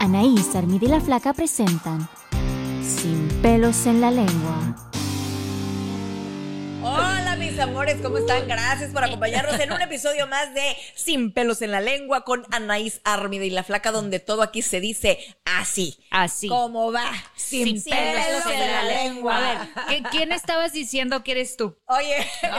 Anaís, Armida y la Flaca presentan Sin pelos en la lengua. Hola mis amores, ¿cómo están? Gracias por acompañarnos en un episodio más de Sin pelos en la lengua con Anaís Armida y la Flaca, donde todo aquí se dice así. Así. ¿Cómo va? Sin, pelos, en la lengua. A ver, ¿qué- ¿quién estabas diciendo que eres tú? Oye,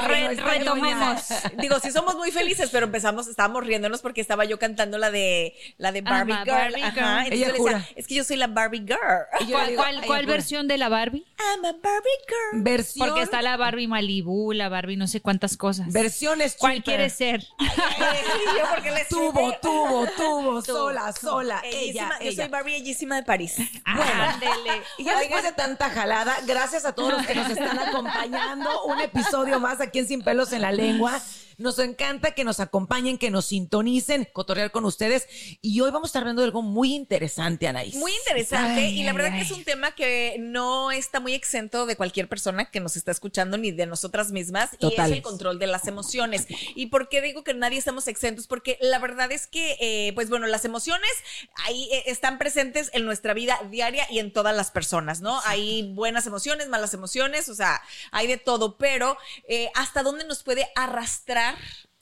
Re- retomemos. Digo, sí somos muy felices, pero empezamos, estábamos riéndonos porque estaba yo cantando la de la de Barbie Ajá, Girl. Barbie Ajá. Girl. Ella yo le decía, jura. es que yo soy la Barbie Girl. ¿Cuál, cuál- cuál versión de la Barbie? I'm a Barbie Girl. Versión. Porque está la Barbie Malibu, la Barbie no sé cuántas cosas. Versiones ¿Cuál cheaper. quieres ser? Yo, porque Tubo, tubo, tubo, sola, sola. Ella, yo soy Barbie bellísima de París. Ándele. Y ya después de tanta jalada, gracias a todos los que nos están acompañando. Un episodio más aquí en Sin Pelos en la Lengua. Nos encanta que nos acompañen, que nos sintonicen, cotorrear con ustedes. Y hoy vamos a estar hablando de algo muy interesante, Anaís. Muy interesante Ay, y la ay, verdad que ay. es un tema que no está muy exento de cualquier persona que nos está escuchando ni de nosotras mismas Total. y es el control de las emociones. ¿Y por qué digo que nadie estamos exentos? Porque la verdad es que, eh, pues bueno, las emociones ahí eh, están presentes en nuestra vida diaria y en todas las personas, ¿no? Hay buenas emociones, malas emociones, o sea, hay de todo, pero eh, ¿hasta dónde nos puede arrastrar?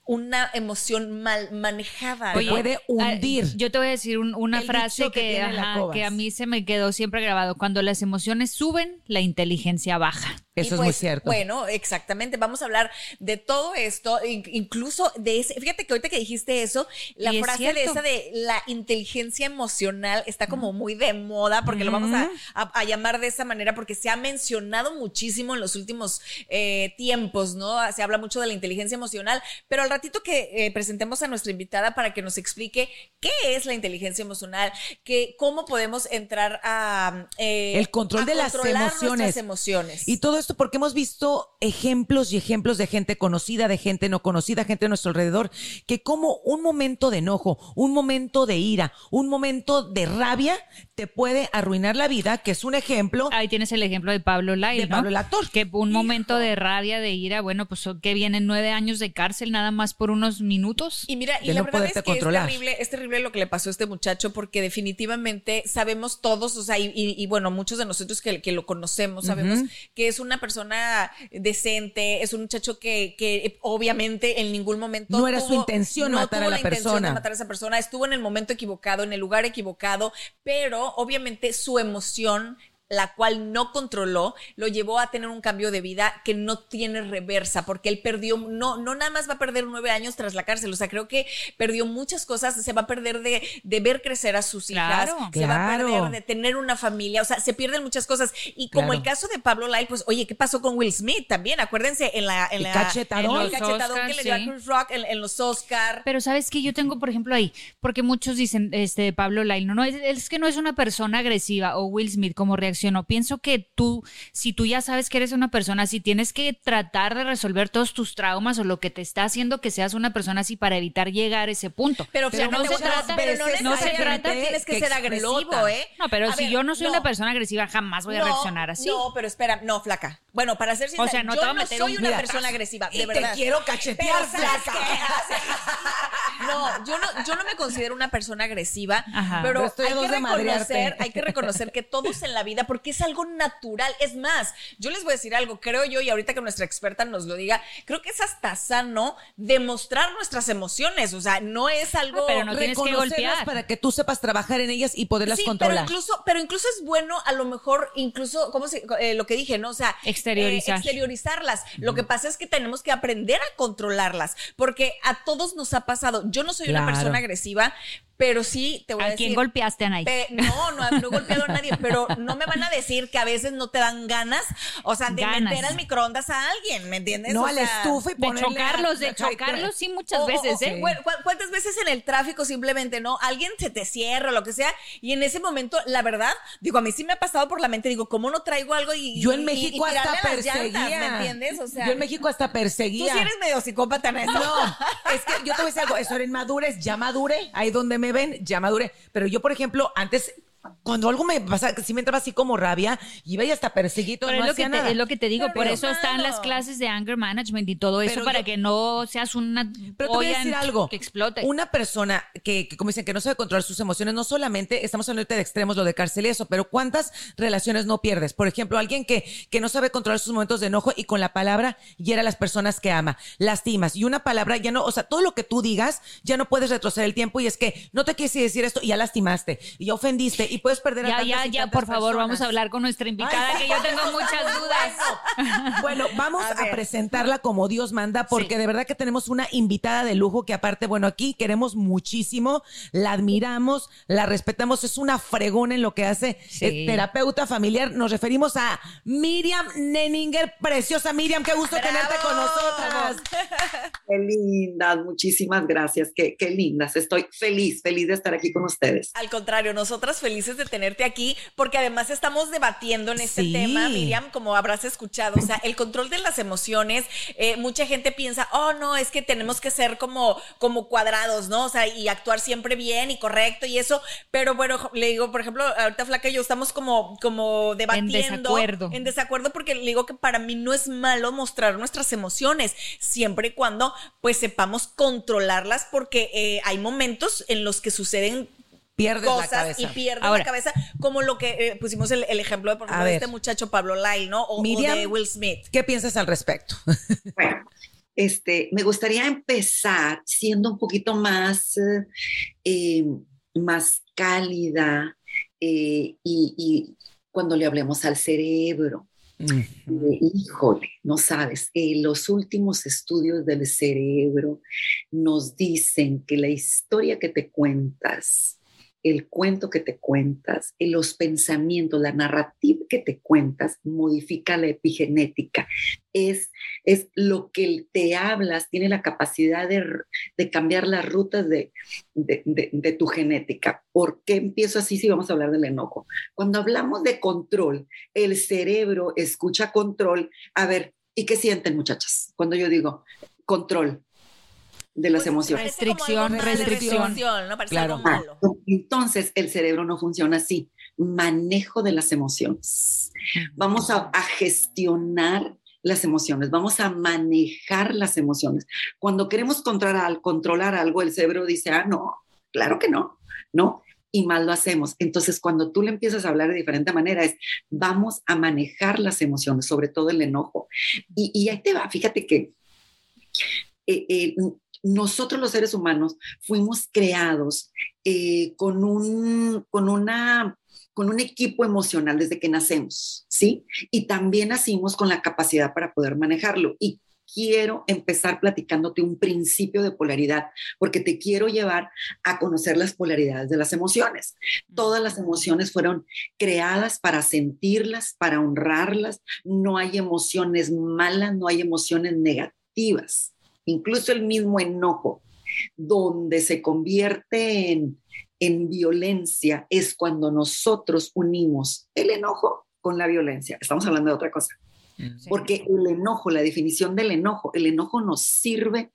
Una emoción mal manejada. Puede hundir. ah, Yo te voy a decir un- una El frase que ajá, que a mí se me quedó siempre grabado. Cuando las emociones suben, la inteligencia baja. Eso es muy pues, cierto. Bueno, exactamente. Vamos a hablar de todo esto, in- incluso de ese. Fíjate que ahorita que dijiste eso, la Y es frase de esa de la inteligencia emocional está como muy de moda, porque lo vamos a, a- a llamar de esa manera, porque se ha mencionado muchísimo en los últimos eh, tiempos, ¿no? Se habla mucho de la inteligencia emocional, pero al ratito que eh, presentemos a nuestra invitada para que nos explique qué es la inteligencia emocional, que cómo podemos entrar a eh, el control a de las emociones. nuestras emociones. Y todo esto porque hemos visto ejemplos y ejemplos de gente conocida, de gente no conocida, gente a nuestro alrededor, que como un momento de enojo, un momento de ira, un momento de rabia, te puede arruinar la vida, que es un ejemplo. Ahí tienes el ejemplo de Pablo Lai, De ¿no? Pablo el actor. Que un momento de rabia, de ira, bueno, pues que vienen nueve años de cárcel nada más por unos minutos. Y mira, y de la no verdad es que controlar. es terrible, es terrible lo que le pasó a este muchacho porque definitivamente sabemos todos, o sea, y, y- y bueno, muchos de nosotros que, que lo conocemos sabemos que es una persona decente, es un muchacho que, que obviamente en ningún momento No era su intención matar a tuvo la intención persona. de matar a esa persona, estuvo en el momento equivocado, en el lugar equivocado, pero obviamente su emoción la cual no controló, lo llevó a tener un cambio de vida que no tiene reversa, porque él perdió, no, no nada más va a perder nueve años tras la cárcel, o sea, creo que perdió muchas cosas, se va a perder de, de ver crecer a sus hijas, Claro. se va a perder de tener una familia, o sea, se pierden muchas cosas. Y como Claro. el caso de Pablo Lyle, pues, oye, ¿qué pasó con Will Smith también? Acuérdense, en la... En El la cachetadón. en el que Oscars, le dio a. Chris Rock en, en los Oscar. Pero sabes que yo tengo, por ejemplo, ahí, porque muchos dicen, este, Pablo Lai, no, no, es, es que no es una persona agresiva o Will Smith como reaccionó. Pienso que tú, si tú ya sabes que eres una persona así, tienes que tratar de resolver todos tus traumas o lo que te está haciendo que seas una persona así para evitar llegar a ese punto. Pero, Pero no se trata- pero no, no se necesariamente trata tienes que, que ser explota. agresivo, ¿eh? No, pero A si ver, yo no soy no. una persona agresiva, jamás voy a No, reaccionar así. No, pero espera, no, flaca. Bueno, para ser sincera, O sea, no yo te voy a no meter soy un una persona agresiva, de Y te verdad. quiero cachetear, Pero ¿sabes flaca. No, yo no, yo no me considero una persona agresiva, Ajá. pero, hay, que reconocer, hay que reconocer que todos en la vida, porque es algo natural. Es más, yo les voy a decir algo, creo yo, y ahorita que nuestra experta nos lo diga, creo que es hasta sano demostrar nuestras emociones. O sea, no es algo. Ah, pero no tienes que Reconocerlas golpear. para que tú sepas trabajar en ellas y poderlas Sí, controlar. Pero incluso, pero incluso es bueno, a lo mejor, incluso, ¿cómo se, eh, lo que dije, ¿no? O sea, Exteriorizar. eh, exteriorizarlas. Lo que pasa es que tenemos que aprender a controlarlas, porque a todos nos ha pasado. Yo no soy una persona agresiva, pero sí te voy a, ¿A decir. quién golpeaste, Anaí? Pe- no, no, no he golpeado a nadie, pero no me van a decir que a veces no te dan ganas, o sea, de Ganas. meter al microondas a alguien, ¿me entiendes? no O a la sea, estufa y De ponerle chocarlos, de a- chocarlos, sí, muchas o- veces, o- ¿eh? bueno, ¿cu- ¿Cuántas veces en el tráfico simplemente, no? Alguien se te cierra o lo que sea, y en ese momento, la verdad, digo, a mí sí me ha pasado por la mente, digo, ¿cómo no traigo algo y. Yo en México y hasta a llantas, perseguía. ¿Me entiendes? O sea, yo en México hasta tú perseguía. sí eres medio psicópata en eso. No, es que yo te voy a decir algo, eso era en madurez, ya madure, ahí donde me ven, ya madure. Pero yo, por ejemplo, antes, cuando algo me pasa, sí me entraba así como rabia, iba y hasta perseguito, Pero no es, lo que te, nada. es lo que te digo, Pero por es eso están las clases de anger management y todo eso Pero para yo- que no seas una Pero te voy a decir algo. que explote. Una persona que, que, como dicen, que no sabe controlar sus emociones, no solamente estamos hablando de extremos, lo de cárcel y eso, pero ¿cuántas relaciones no pierdes? Por ejemplo, alguien que, que no sabe controlar sus momentos de enojo y con la palabra hiera a las personas que ama, lastimas. Y una palabra ya no, o sea, todo lo que tú digas, ya no puedes retroceder el tiempo y es que no te quieres decir esto y ya lastimaste, y ya ofendiste y puedes perder a ya, tantas ya, y ya, por favor, vamos a hablar con nuestra invitada, Ay. que yo tengo muchas dudas. Bueno, vamos A a, presentarla como Dios manda, porque de verdad que tenemos una invitada de lujo que aparte, bueno, aquí queremos muchísimo, la admiramos, la respetamos, es una fregona en lo que hace, Sí. es terapeuta familiar. Nos referimos a Miriam Nenninger, preciosa Miriam, qué gusto tenerte con nosotras. Qué lindas, muchísimas gracias, qué, qué lindas. Estoy feliz, feliz de estar aquí con ustedes. Al contrario, nosotras felices de tenerte aquí, porque además estamos debatiendo en este Sí. tema, Miriam, como habrás escuchado, o sea, el control de las emociones, eh, mucha gente piensa, oh, no, es que tenemos que ser como, como cuadrados, ¿no? O sea, y actuar siempre bien y correcto y eso, pero bueno, le digo, por ejemplo, ahorita Flaca y yo estamos como, como debatiendo. desacuerdo. En desacuerdo porque le digo que para mí no es malo mostrar nuestras emociones, siempre y cuando pues sepamos controlarlas, porque eh, hay momentos en los que suceden Pierdes la cosas cabeza. y pierdes Ahora. la cabeza, como lo que eh, pusimos el, el ejemplo de, por ejemplo, de ver. este muchacho Pablo Lyle, ¿no? O, o Miriam. de Will Smith. ¿Qué piensas al respecto? Bueno, este, me gustaría empezar siendo un poquito más, eh, eh, más cálida eh, y, y cuando le hablemos al cerebro. Eh, híjole, no sabes, eh, los últimos estudios del cerebro nos dicen que la historia que te cuentas, el cuento que te cuentas, eh, los pensamientos, la narrativa que te cuentas, modifica la epigenética. Es, es lo que te hablas, tiene la capacidad de, de cambiar las rutas de, de, de, de tu genética. ¿Por qué empiezo así si vamos a hablar del enojo? Cuando hablamos de control, el cerebro escucha control. A ver, ¿y qué sienten muchachas? Cuando yo digo control de las Pues, emociones. como Restricción, restricción. ¿no? Parece Claro. algo malo. Ah, Entonces, el cerebro no funciona así. Manejo de las emociones. Vamos a, a gestionar las emociones, vamos a manejar las emociones. Cuando queremos controlar, controlar algo, el cerebro dice, ah, no, claro que no, no, y mal lo hacemos. Entonces, cuando tú le empiezas a hablar de diferente manera, es, vamos a manejar las emociones, sobre todo el enojo. Y, y ahí te va, fíjate que eh, eh, nosotros los seres humanos fuimos creados eh, con, un, con, una, con un equipo emocional desde que nacemos, ¿sí? Y también nacimos con la capacidad para poder manejarlo. Y quiero empezar platicándote un principio de polaridad, porque te quiero llevar a conocer las polaridades de las emociones. Todas las emociones fueron creadas para sentirlas, para honrarlas. No hay emociones malas, no hay emociones negativas incluso el mismo enojo, donde se convierte en, en, violencia, es cuando nosotros unimos el enojo con la violencia. Estamos hablando de otra cosa. Sí. Porque el enojo, la definición del enojo, el enojo nos sirve,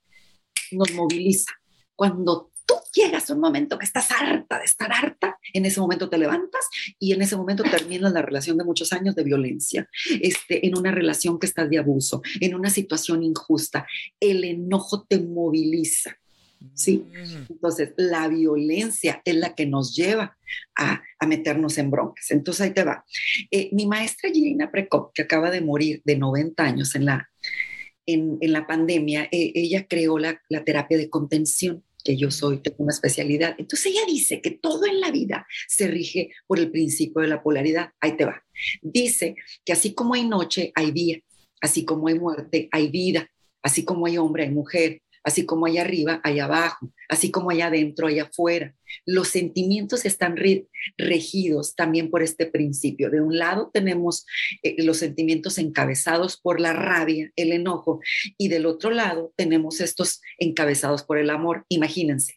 nos moviliza. Cuando tú llegas a un momento que estás harta de estar harta, en ese momento te levantas y en ese momento terminas la relación de muchos años de violencia, este, en una relación que estás de abuso, en una situación injusta. El enojo te moviliza. ¿sí? Entonces, la violencia es la que nos lleva a, meternos en broncas. Entonces, ahí te va. Eh, mi maestra Gina Precop, que acaba de morir de 90 años en la, en, la pandemia, eh, ella creó la, la terapia de contención que yo soy, tengo una especialidad. Entonces ella dice que todo en la vida se rige por el principio de la polaridad. Ahí te va. Dice que así como hay noche, hay día, así como hay muerte, hay vida, así como hay hombre, hay mujer, así como hay arriba, hay abajo, así como hay adentro, hay afuera. Los sentimientos están regidos también por este principio. De un lado tenemos eh, los sentimientos encabezados por la rabia, el enojo, y del otro lado tenemos estos encabezados por el amor. Imagínense,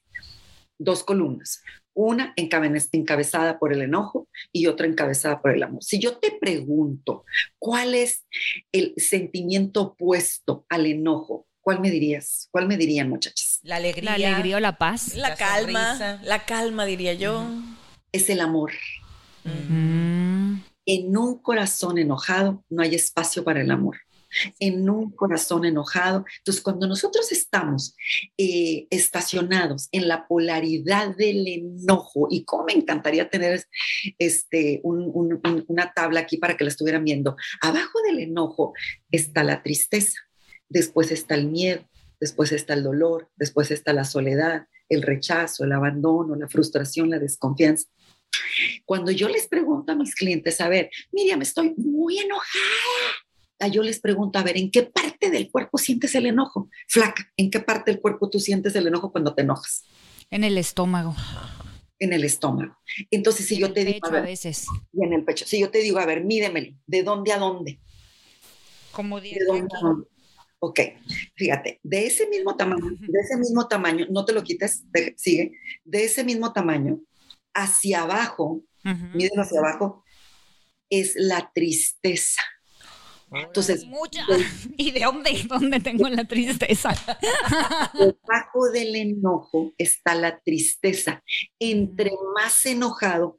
dos columnas. Una encabezada por el enojo y otra encabezada por el amor. Si yo te pregunto cuál es el sentimiento opuesto al enojo, ¿Cuál me dirías? ¿Cuál me dirían, muchachas? La alegría. La alegría o la paz. La, calma. La calma, diría yo. Es el amor. En un corazón enojado no hay espacio para el amor. En un corazón enojado. Entonces, cuando nosotros estamos eh, estacionados en la polaridad del enojo, y cómo me encantaría tener este, una tabla aquí para que la estuvieran viendo, abajo del enojo está la tristeza después está el miedo, después está el dolor, después está la soledad, el rechazo, el abandono, la frustración, la desconfianza. Cuando yo les pregunto a mis clientes, a ver, Miriam, estoy muy enojada. Yo les pregunto, a ver, ¿en qué parte del cuerpo sientes el enojo? Flaca, ¿en qué parte del cuerpo tú sientes el enojo cuando te enojas? En el estómago. En el estómago. Entonces, si yo te digo. a, veces. Y en el pecho. Si yo te digo, a ver, mídemelo, ¿de dónde a dónde? Como ¿De dónde a dónde? Ok, fíjate, de ese mismo tamaño, de ese mismo tamaño, no te lo quites, sigue, de ese mismo tamaño, hacia abajo, miren hacia abajo, es la tristeza. Entonces, Mucha. ¿y de dónde, dónde tengo la tristeza? Debajo del enojo está la tristeza. Entre más enojado,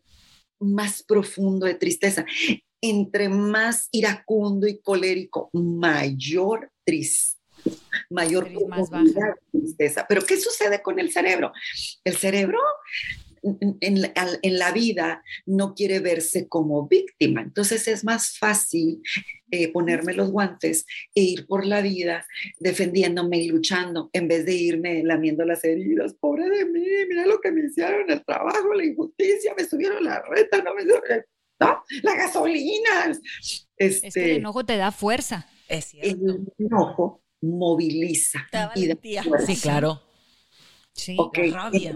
más profundo de tristeza entre más iracundo y colérico, mayor mayor tristeza. Pero ¿qué sucede con el cerebro? El cerebro en, la vida no quiere verse como víctima. Entonces es más fácil eh, ponerme los guantes e ir por la vida defendiéndome y luchando en vez de irme lamiendo las heridas. Pobre de mí, mira lo que me hicieron, el trabajo, la injusticia, me subieron la renta, no me la gasolina. Este, es que el enojo te da fuerza. Es El enojo moviliza. sí, claro. Sí, rabia.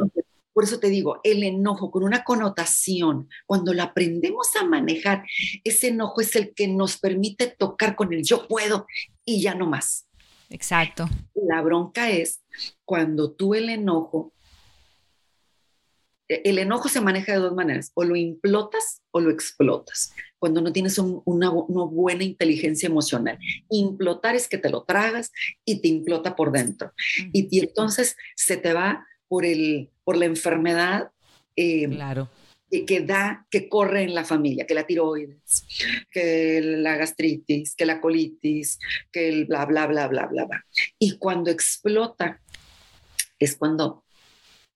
por eso te digo, el enojo con una connotación, cuando lo aprendemos a manejar, ese enojo es el que nos permite tocar con el yo puedo y ya no más. Exacto. La bronca es cuando tú el enojo el enojo se maneja de dos maneras, o lo implotas o lo explotas, cuando no tienes una, buena inteligencia emocional. Implotar es que te lo tragas y te implota por dentro. Y, entonces se te va por, el, por la enfermedad. Eh, claro. Que, da, que corre en la familia, que la tiroides, que la gastritis, que la colitis, que el bla, bla, bla, bla, bla, bla. Y cuando explota, es cuando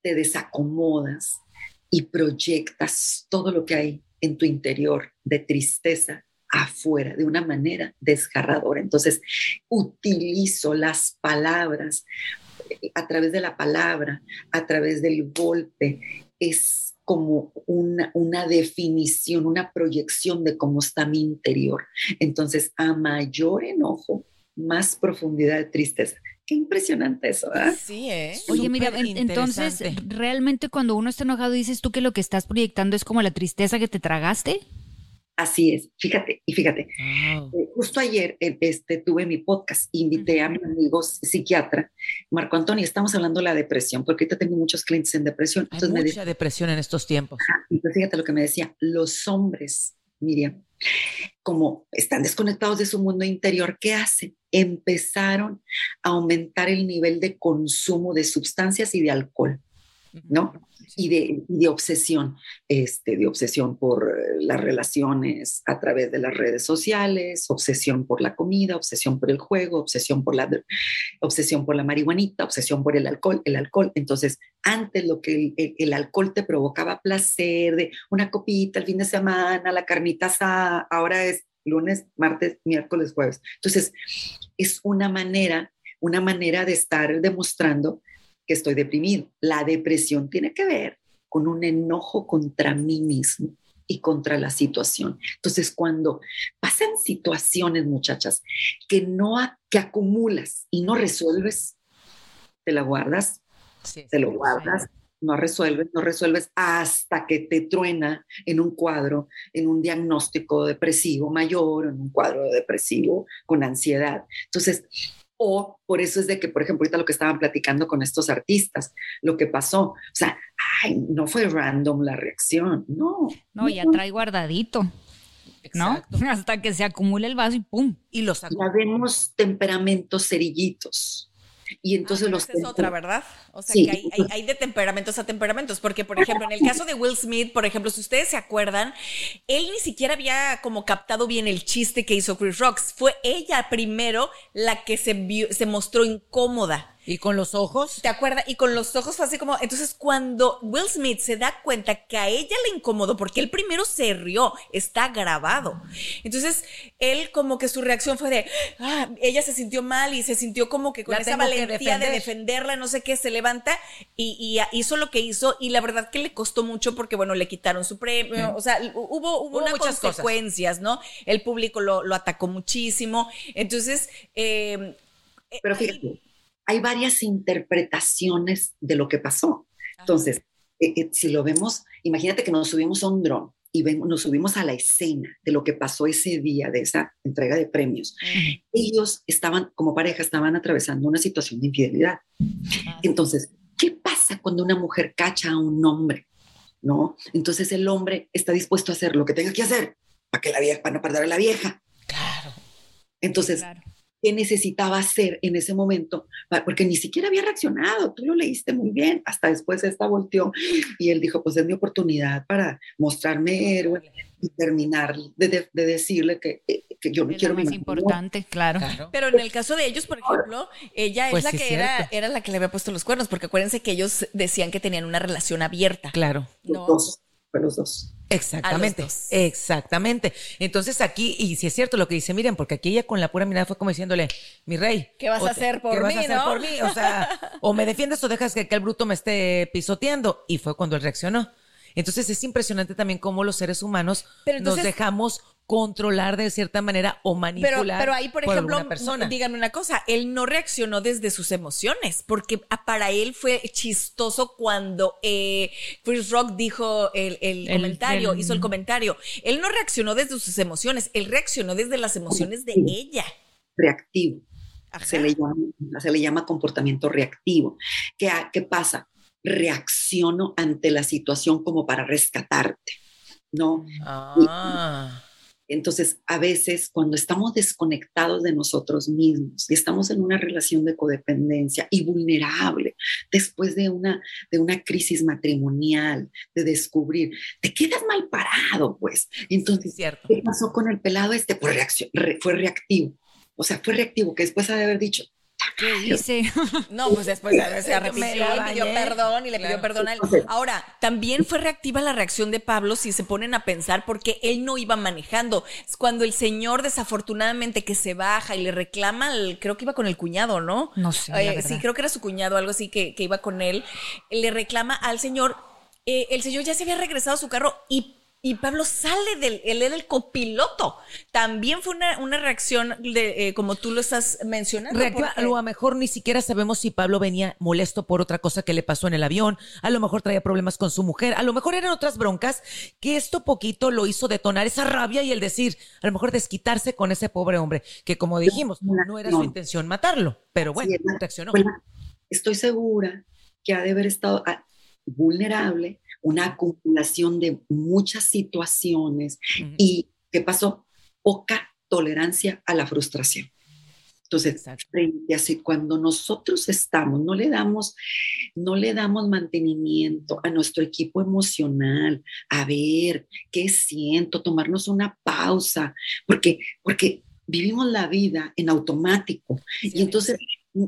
te desacomodas y proyectas todo lo que hay en tu interior de tristeza afuera de una manera desgarradora. Entonces, utilizo las palabras eh, a través de la palabra, a través del golpe. Es como una, una definición, una proyección de cómo está mi interior. Entonces, a mayor enojo, más profundidad de tristeza. Qué impresionante eso, ¿verdad? Sí, ¿eh? Oye, mira, entonces, realmente cuando uno está enojado, dices tú que lo que estás proyectando es como la tristeza que te tragaste. Así es, fíjate, y fíjate, eh, justo ayer eh, este, tuve mi podcast, invité a mi amigo psiquiatra, Marco Antonio, estamos hablando de la depresión, porque ahorita tengo muchos clientes en depresión. Hay mucha depresión en estos tiempos. entonces fíjate lo que me decía, los hombres, Miriam, como están desconectados de su mundo interior, ¿qué hacen? Empezaron a aumentar el nivel de consumo de sustancias y de alcohol. ¿No? Y de, de, obsesión, este, de obsesión por eh, las relaciones a través de las redes sociales, obsesión por la comida, obsesión por el juego, obsesión por la, obsesión por la marihuanita, obsesión por el alcohol, el alcohol. Entonces, antes lo que el, el alcohol te provocaba placer de una copita el fin de semana, la carnita asada, ahora es lunes, martes, miércoles, jueves. Entonces, es una manera, una manera de estar demostrando que estoy deprimido. La depresión tiene que ver con un enojo contra mí mismo y contra la situación. Entonces, cuando pasan situaciones, muchachas, que no que acumulas y no resuelves, te la guardas, te lo guardas, no resuelves, no resuelves hasta que te truena en un cuadro, en un diagnóstico depresivo mayor, en un cuadro depresivo con ansiedad. Entonces, o por eso es de que, por ejemplo, ahorita lo que estaban platicando con estos artistas, lo que pasó, o sea, ay, no fue random la reacción, no. No, ya trae guardadito. ¿no? Hasta que se acumule el vaso y pum. Y los Ya vemos temperamentos cerillitos. Y entonces ah, los... es otra, ¿verdad? O sea, que hay, hay, de temperamentos a temperamentos, porque por ejemplo, en el caso de Will Smith, por ejemplo, si ustedes se acuerdan, él ni siquiera había como captado bien el chiste que hizo Chris Rocks. Fue ella primero la que se, vio, se mostró incómoda ¿Y con los ojos? ¿Te acuerdas? Y con los ojos fue así como. Entonces, cuando Will Smith se da cuenta que a ella le incomodó, porque él primero se rió, está grabado. Entonces, él como que su reacción fue de. Ah, ella se sintió mal y se sintió como que con esa valentía de defenderla, no sé qué, se levanta y, hizo lo que hizo. Y la verdad que le costó mucho porque, bueno, le quitaron su premio. O sea, hubo, hubo, unas consecuencias, ¿no? El público lo, atacó muchísimo. Entonces. Eh, Pero fíjate hay varias interpretaciones de lo que pasó. Entonces, eh, eh, si lo vemos, imagínate que nos subimos a un dron y nos subimos a la escena de lo que pasó ese día de esa entrega de premios. Ellos estaban, como pareja, estaban atravesando una situación de infidelidad. Entonces, ¿qué pasa cuando una mujer cacha a un hombre? ¿No? Entonces el hombre está dispuesto a hacer lo que tenga que hacer para que la vieja, para no perder a la vieja. Claro. Entonces, qué necesitaba hacer en ese momento, porque ni siquiera había reaccionado, tú lo leíste muy bien, hasta después esta volteó y él dijo, pues es mi oportunidad para mostrarme héroe y terminar de, decirle que, eh, que, yo no quiero... Lo más importante, claro. Pero en el caso de ellos, por ejemplo, ella es pues la que era, era la que le había puesto los cuernos, porque acuérdense que ellos decían que tenían una relación abierta. Claro. Los dos, fue los dos. Exactamente, exactamente. Entonces aquí, y si es cierto lo que dice, miren, porque aquí ella con la pura mirada fue como diciéndole, mi rey. ¿Qué vas a hacer por ¿qué mí? vas a hacer por mí? O sea, o me defiendes o dejas que, que el bruto me esté pisoteando. Y fue cuando él reaccionó. Entonces es impresionante también cómo los seres humanos nos dejamos controlar de cierta manera o manipular. Pero, ahí, por, ejemplo, díganme una cosa, él no reaccionó desde sus emociones, porque para él fue chistoso cuando eh, Chris Rock dijo el, comentario, hizo el comentario. Él no reaccionó desde sus emociones, él reaccionó desde las emociones de ella. Reactivo. Se le, llama, se le, llama, comportamiento reactivo. ¿Qué, ¿Qué pasa? Reacciono ante la situación como para rescatarte, ¿no? Ah. Entonces, a veces cuando estamos desconectados de nosotros mismos y estamos en una relación de codependencia y vulnerable, después de una, de una crisis matrimonial, de descubrir, te quedas mal parado, pues. Entonces, ¿qué pasó con el pelado este? Pues reacción, fue reactivo. O sea, fue reactivo, que después de haber dicho, ¿Qué hice? No, pues después se arrepintió y pidió perdón y le pidió perdón a él. Ahora, también fue reactiva la reacción de Pablo si se ponen a pensar porque él no iba manejando. Cuando el señor desafortunadamente que se baja y le reclama, creo que iba con el cuñado, ¿no? No sé. Eh, sí, creo que era su cuñado, algo así que, que iba con él. Le reclama al señor. Eh, el señor ya se había regresado a su carro y y Pablo sale del, él era el copiloto. También fue una, reacción de, eh, como tú lo estás mencionando. a lo mejor ni siquiera sabemos si Pablo venía molesto por otra cosa que le pasó en el avión, a lo mejor traía problemas con su mujer, a lo mejor eran otras broncas que esto poquito lo hizo detonar esa rabia y el decir, a lo mejor desquitarse con ese pobre hombre, que como dijimos, no era su intención matarlo, pero bueno, reaccionó. estoy segura que ha de haber estado ah, vulnerable una acumulación de muchas situaciones y, ¿qué pasó? Poca tolerancia a la frustración. Entonces, frente a si cuando nosotros estamos, no le damos, no le damos mantenimiento a nuestro equipo emocional, a ver qué siento, tomarnos una pausa, porque, porque vivimos la vida en automático y entonces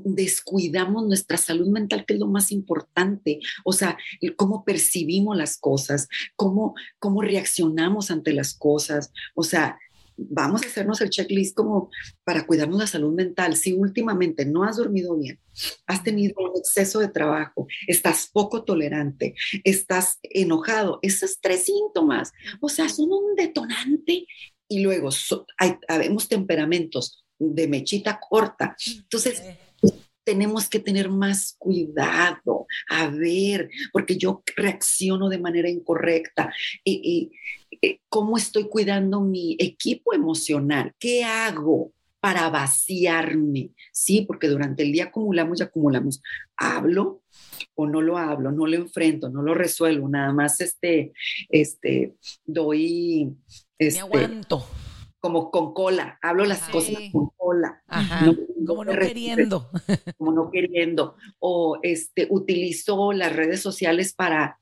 descuidamos nuestra salud mental, que es lo más importante. O sea, cómo percibimos las cosas, cómo, cómo reaccionamos ante las cosas. O sea, vamos a hacernos el checklist como para cuidarnos la salud mental. Si últimamente no has dormido bien, has tenido un exceso de trabajo, estás poco tolerante, estás enojado, esos tres síntomas, o sea, son un detonante. Y luego hay, habemos temperamentos de mechita corta. Entonces, tenemos que tener más cuidado, a ver, porque yo reacciono de manera incorrecta. Y, ¿Cómo estoy cuidando mi equipo emocional? ¿Qué hago? para vaciarme, ¿sí? Porque durante el día acumulamos y acumulamos. Hablo o no lo hablo, no lo enfrento, no lo resuelvo, nada más este, este, doy... Este, Me aguanto como con cola, hablo las cosas con cola. como no queriendo. Como no queriendo. O este, utilizo las redes sociales para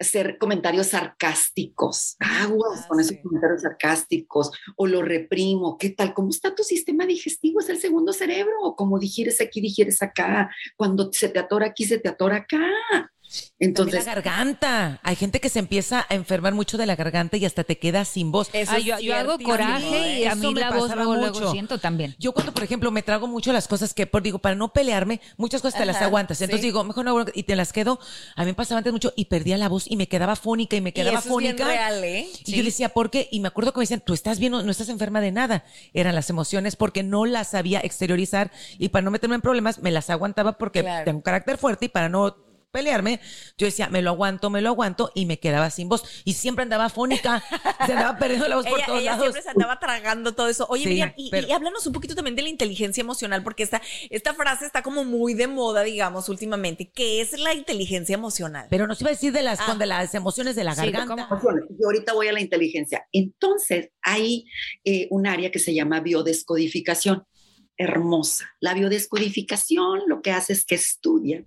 hacer comentarios sarcásticos, aguas con esos comentarios sarcásticos, o lo reprimo, ¿qué tal? ¿Cómo está tu sistema digestivo? ¿Es el segundo cerebro? ¿O como digieres aquí, digieres acá? Cuando se te atora aquí, se te atora acá. Entonces, la garganta. Hay gente que se empieza a enfermar mucho de la garganta y hasta te queda sin voz. Ah, yo, hago coraje y a mí la voz luego, luego, siento también. Yo cuando, por ejemplo, me trago mucho las cosas que, por, digo, para no pelearme, muchas cosas te las aguantas. Entonces digo, mejor no y te las quedo. A mí me pasaba antes mucho y perdía la voz y me quedaba fónica y me quedaba fónica. real, ¿eh? Y yo decía, ¿por qué? Y me acuerdo que me decían, tú estás bien, no, no estás enferma de nada. Eran las emociones porque no las sabía exteriorizar y para no meterme en problemas me las aguantaba porque tengo un carácter fuerte y para no pelearme, yo decía, me lo aguanto, me lo aguanto y me quedaba sin voz. Y siempre andaba fónica, se andaba perdiendo la voz por todos ella siempre se andaba tragando todo eso. Oye, Miriam, y, háblanos un poquito también de la inteligencia emocional, porque esta, esta frase está como muy de moda, digamos, últimamente. ¿Qué es la inteligencia emocional? Pero nos iba a decir de las, ah. de las emociones de la garganta. Yo ahorita voy a la inteligencia. Entonces, hay eh, un área que se llama biodescodificación hermosa. La biodescodificación lo que hace es que estudia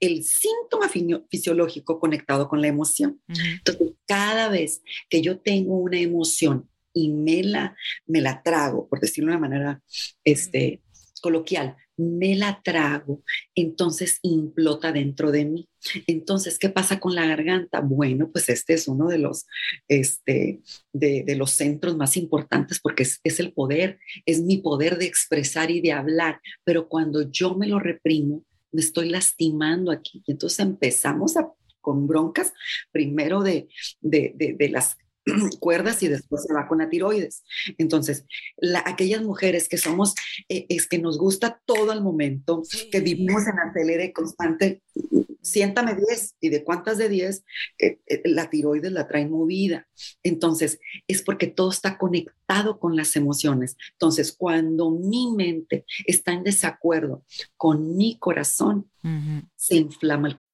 el síntoma fisiológico conectado con la emoción. Entonces, cada vez que yo tengo una emoción y me la, me la trago, por decirlo de una manera este, coloquial, me la trago, entonces implota dentro de mí. Entonces, ¿qué pasa con la garganta? Bueno, pues este es uno de los, este, de, los centros más importantes porque es, el poder, es mi poder de expresar y de hablar, pero cuando yo me lo reprimo, me estoy lastimando aquí. Y entonces empezamos a, con broncas, primero de, de, de las cuerdas y después se va con la tiroides. Entonces, aquellas mujeres que somos, eh, es que nos gusta todo el momento, que vivimos en acelere constante, siéntame 10 y de cuántas de 10 eh, eh, la tiroides la trae movida. Entonces, es porque todo está conectado con las emociones. Entonces, cuando mi mente está en desacuerdo con mi corazón, se inflama el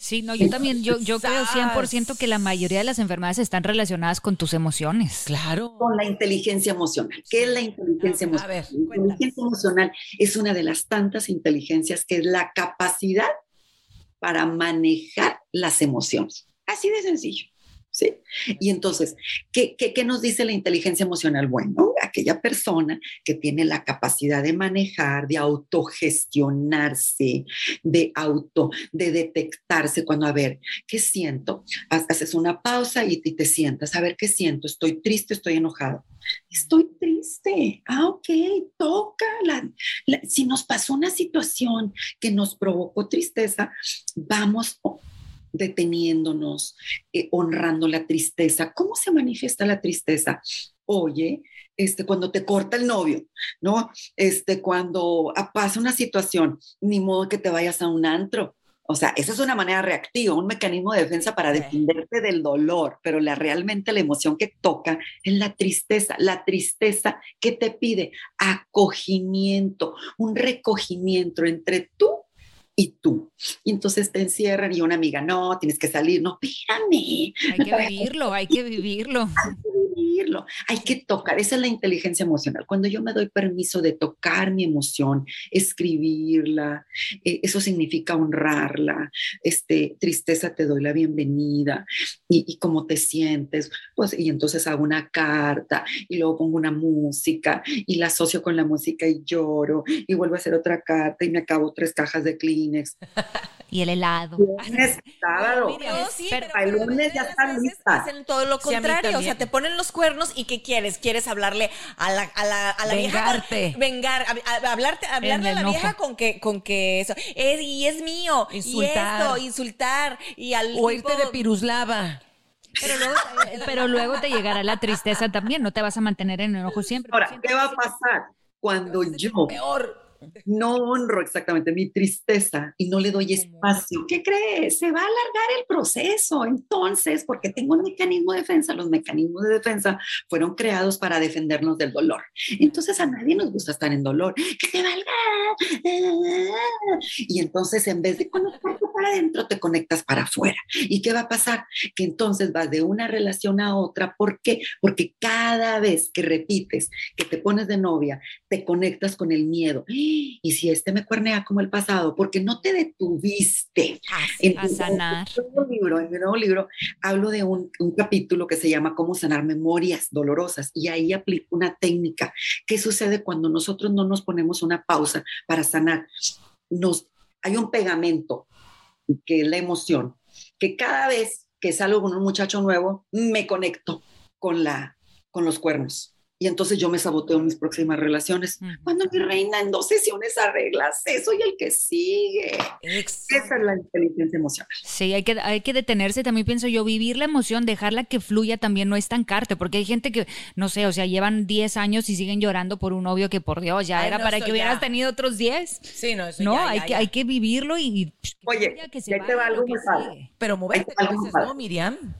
Sí, no, yo también, yo, yo creo 100% que la mayoría de las enfermedades están relacionadas con tus emociones. Claro. Con la inteligencia emocional. ¿Qué es la inteligencia emocional? A ver, la inteligencia emocional es una de las tantas inteligencias que es la capacidad para manejar las emociones. Así de sencillo. Y entonces, ¿qué, qué, nos dice la inteligencia emocional? Bueno, aquella persona que tiene la capacidad de manejar, de autogestionarse, de auto, de detectarse cuando, a ver, ¿qué siento? Haces una pausa y, te sientas, a ver, ¿qué siento? Estoy triste, estoy enojado. Estoy triste. Ah, ok, toca. si nos pasó una situación que nos provocó tristeza, vamos deteniéndonos, eh, honrando la tristeza. ¿Cómo se manifiesta la tristeza? Oye, este, cuando te corta el novio, ¿no? Este, cuando pasa una situación, ni modo que te vayas a un antro. O sea, esa es una manera reactiva, un mecanismo de defensa para defenderte del dolor, pero la, realmente la emoción que toca es la tristeza, la tristeza que te pide acogimiento, un recogimiento entre tú y tú. Y entonces te encierran y una amiga, no, tienes que salir, no, espérame. Hay que vivirlo, hay que vivirlo. Hay que vivirlo, hay que tocar, esa es la inteligencia emocional. Cuando yo me doy permiso de tocar mi emoción, escribirla, eh, eso significa honrarla, este, tristeza te doy la bienvenida y, y cómo te sientes, pues, y entonces hago una carta y luego pongo una música y la asocio con la música y lloro y vuelvo a hacer otra carta y me acabo tres cajas de clean y el helado. Lunes, sábado. el lunes ya están listas. Hacen todo lo contrario. o sea, te ponen los cuernos y ¿qué quieres? ¿Quieres hablarle a la, a la, a la vieja? vengar, hablarte, hablarle a la vieja con que, con que eso. Es, y es mío. Insultar. Y esto, insultar. Y al o irte de piruslava. Pero luego, pero luego te llegará la tristeza también, no te vas a mantener en enojo siempre. Ahora, ¿qué va a pasar cuando yo peor no honro exactamente mi tristeza y no le doy espacio. ¿Qué crees? Se va a alargar el proceso. Entonces, porque tengo un mecanismo de defensa, los mecanismos de defensa fueron creados para defendernos del dolor. Entonces, a nadie nos gusta estar en dolor. Que te valga. Y entonces, en vez de conectarte para adentro, te conectas para afuera. ¿Y qué va a pasar? Que entonces vas de una relación a otra. ¿Por qué? Porque cada vez que repites que te pones de novia, te conectas con el miedo y si este me cuernea como el pasado, porque no te detuviste. en, a sanar. En mi, nuevo libro, en mi nuevo libro hablo de un, un, capítulo que se llama Cómo sanar memorias dolorosas y ahí aplico una técnica. ¿Qué sucede cuando nosotros no nos ponemos una pausa para sanar? Nos, hay un pegamento que es la emoción, que cada vez que salgo con un muchacho nuevo, me conecto con, la, con los cuernos y entonces yo me saboteo mis próximas relaciones. Cuando mi reina en dos sesiones arreglas eso y el que sigue. Esa es la inteligencia emocional. Sí, hay que, hay que detenerse, también pienso yo, vivir la emoción, dejarla que fluya también, no estancarte, porque hay gente que, no sé, o sea, llevan 10 años y siguen llorando por un novio que por Dios, ya era para que hubieras tenido otros 10. Sí, no, eso No, ya, hay, que, hay que vivirlo y... Oye, que se ya te va algo muy padre. Pero moverte, ¿no, Miriam?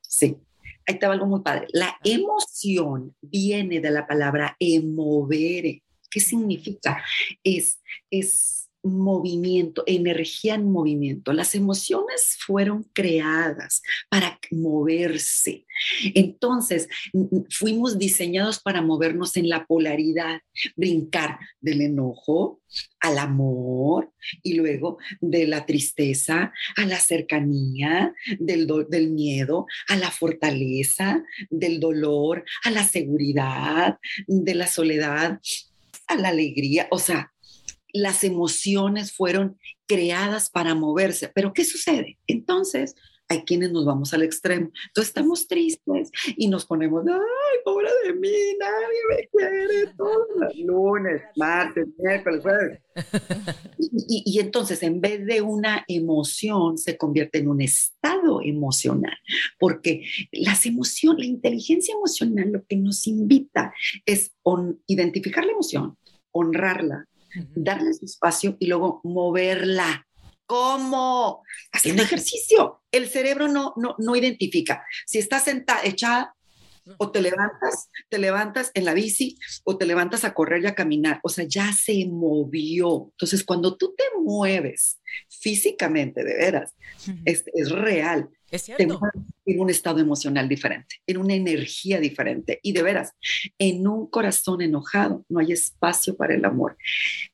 Sí ahí te algo muy padre. La emoción viene de la palabra emovere. ¿Qué significa? Es, es movimiento, energía en movimiento. Las emociones fueron creadas para moverse. Entonces, fuimos diseñados para movernos en la polaridad, brincar del enojo al amor y luego de la tristeza a la cercanía, del, del miedo a la fortaleza, del dolor a la seguridad, de la soledad a la alegría. O sea, las emociones fueron creadas para moverse. Pero ¿qué sucede? Entonces, hay quienes nos vamos al extremo. Entonces estamos tristes y nos ponemos, ay, pobre de mí, nadie me quiere, todos los lunes, martes, miércoles, jueves. Y, y, entonces en vez de una emoción se convierte en un estado emocional, porque las emociones, la inteligencia emocional lo que nos invita es identificar la emoción, honrarla, darle su espacio y luego moverla. ¿Cómo? Haciendo ejercicio. El cerebro no, no, no identifica. Si estás sentada, echada, o te levantas, te levantas en la bici o te levantas a correr y a caminar. O sea, ya se movió. Entonces, cuando tú te mueves físicamente, de veras, es, es real. Es cierto. en un estado emocional diferente, en una energía diferente. Y de veras, en un corazón enojado no hay espacio para el amor.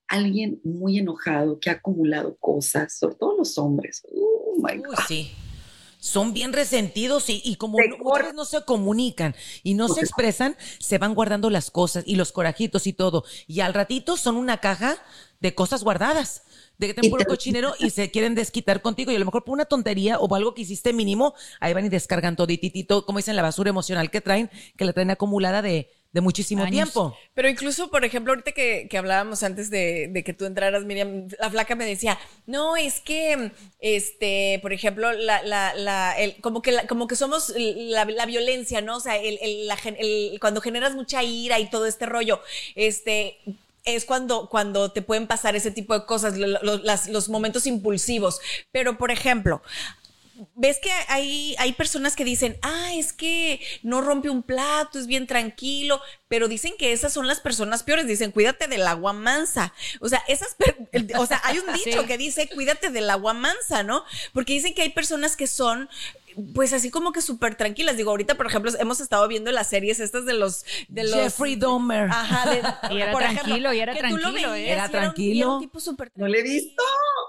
Alguien muy enojado que ha acumulado cosas, sobre todo los hombres. Oh my God. sí. Son bien resentidos y, y como Te no, no se comunican y no se expresan, se van guardando las cosas y los corajitos y todo. Y al ratito son una caja de cosas guardadas. De que Y puro te- cochinero y se quieren desquitar contigo. Y a lo mejor por una tontería o por algo que hiciste mínimo, ahí van y descargan todititito, como dicen, la basura emocional que traen, que la traen acumulada de, de muchísimo Años. tiempo. Pero incluso, por ejemplo, ahorita que, que hablábamos antes de, de que tú entraras, Miriam, la flaca me decía, no, es que, este, por ejemplo, la, la, la, el- como, que la- como que somos la, la violencia, ¿no? O sea, el, el- la gen- el- cuando generas mucha ira y todo este rollo, este es cuando, cuando te pueden pasar ese tipo de cosas, lo- lo- las- los momentos impulsivos. Pero, por ejemplo, ves que hay, hay personas que dicen, ah, es que no rompe un plato, es bien tranquilo, pero dicen que esas son las personas peores, dicen, cuídate del agua mansa. O sea, esas, o sea, hay un dicho Sí. que dice, cuídate del agua mansa, ¿no? Porque dicen que hay personas que son pues así como que súper tranquilas. Digo, ahorita, por ejemplo, hemos estado viendo las series estas de los... De los Jeffrey Dahmer. Ajá, de- Y era por tranquilo, y era que tú lo tranquilo, veías ¿eh? y Era un- y tranquilo. un tipo súper No le he visto.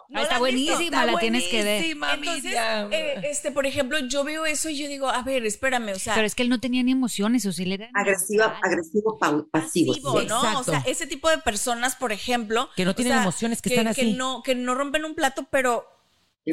¿No Ah, está buenísima, la tienes que ver. Entonces, eh, este, por ejemplo, yo veo eso y yo digo, a ver, espérame, o sea, Pero es que él no tenía ni emociones, o sea, él era Agresiva, agresivo, pa- pasivo. pasivo, sí. ¿no? Exacto. O sea, ese tipo de personas, por ejemplo, Que no o tienen sea, emociones, que están Que así. no, que no rompen un plato, pero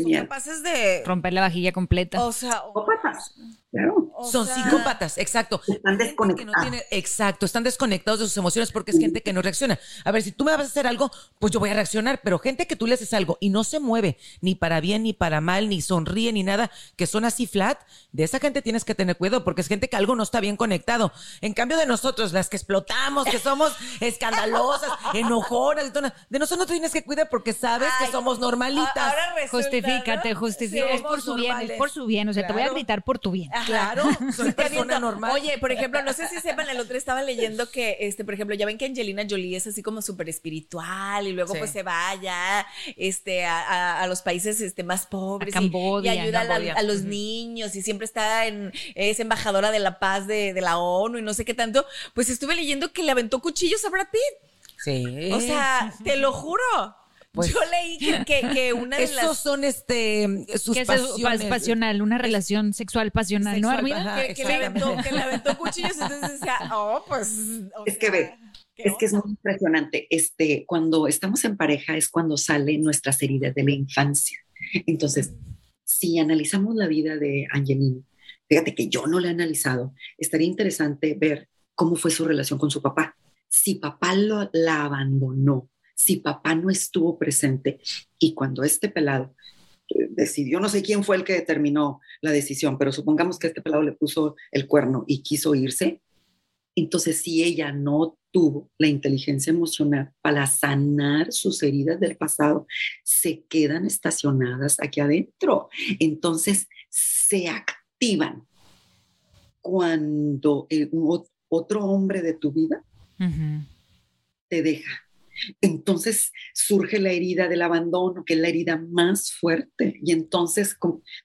son miedo. capaces de, romper la vajilla completa. o sea, o- Psicópatas, claro. o Son sea, psicópatas, exacto. Están no desconectados. tiene- exacto, están desconectados de sus emociones porque es gente que no reacciona. A ver, si tú me vas a hacer algo, pues yo voy a reaccionar, pero gente que tú le haces algo y no se mueve, ni para bien, ni para mal, ni sonríe, ni nada, que son así flat, de esa gente tienes que tener cuidado porque es gente que algo no está bien conectado. En cambio de nosotros, las que explotamos, que somos escandalosas, enojonas, de nosotros no te tienes que cuidar porque sabes Ay, que somos normalitas. ahora resulta, Justifícate, ¿no? justifica. Sí, es por su bien, es por su bien. O sea, te voy a gritar por tu bien. Claro, soy persona normal. Oye, por ejemplo, no sé si sepan, el otro estaba leyendo que, este, por ejemplo, ya ven que Angelina Jolie es así como súper espiritual y luego Sí. pues se va allá, este, a, a- a los países, este, más pobres A y- Cambodia. y, ayuda a los niños y siempre está en, es embajadora de la paz de, de la ONU y no sé qué tanto. Pues estuve leyendo que le aventó cuchillos a Brad Pitt. Sí. O sea, te lo juro. Pues- Yo leí que, que, que una de Esos las son este sus ¿Qué es pasiones. Pas- pasional, una relación sexual pasional, ¿no, Sexual, Armida? ajá. que, que le aventó, que le aventó cuchillos, entonces decía, oh, pues. o Es que ve, ¿qué Es que es onda? muy impresionante. Este, cuando estamos en pareja es cuando salen nuestras heridas de la infancia. Entonces, si analizamos la vida de Angelina, fíjate que yo no la he analizado, estaría interesante ver cómo fue su relación con su papá. Si papá lo- la abandonó, si papá no estuvo presente y cuando este pelado eh, decidió, no sé quién fue el que determinó la decisión, pero supongamos que este pelado le puso el cuerno y quiso irse, entonces, si ella no tuvo la inteligencia emocional para sanar sus heridas del pasado, se quedan estacionadas aquí adentro. Entonces, se activan cuando el otro hombre de tu vida te deja. Entonces surge la herida del abandono, que es la herida más fuerte. Y entonces,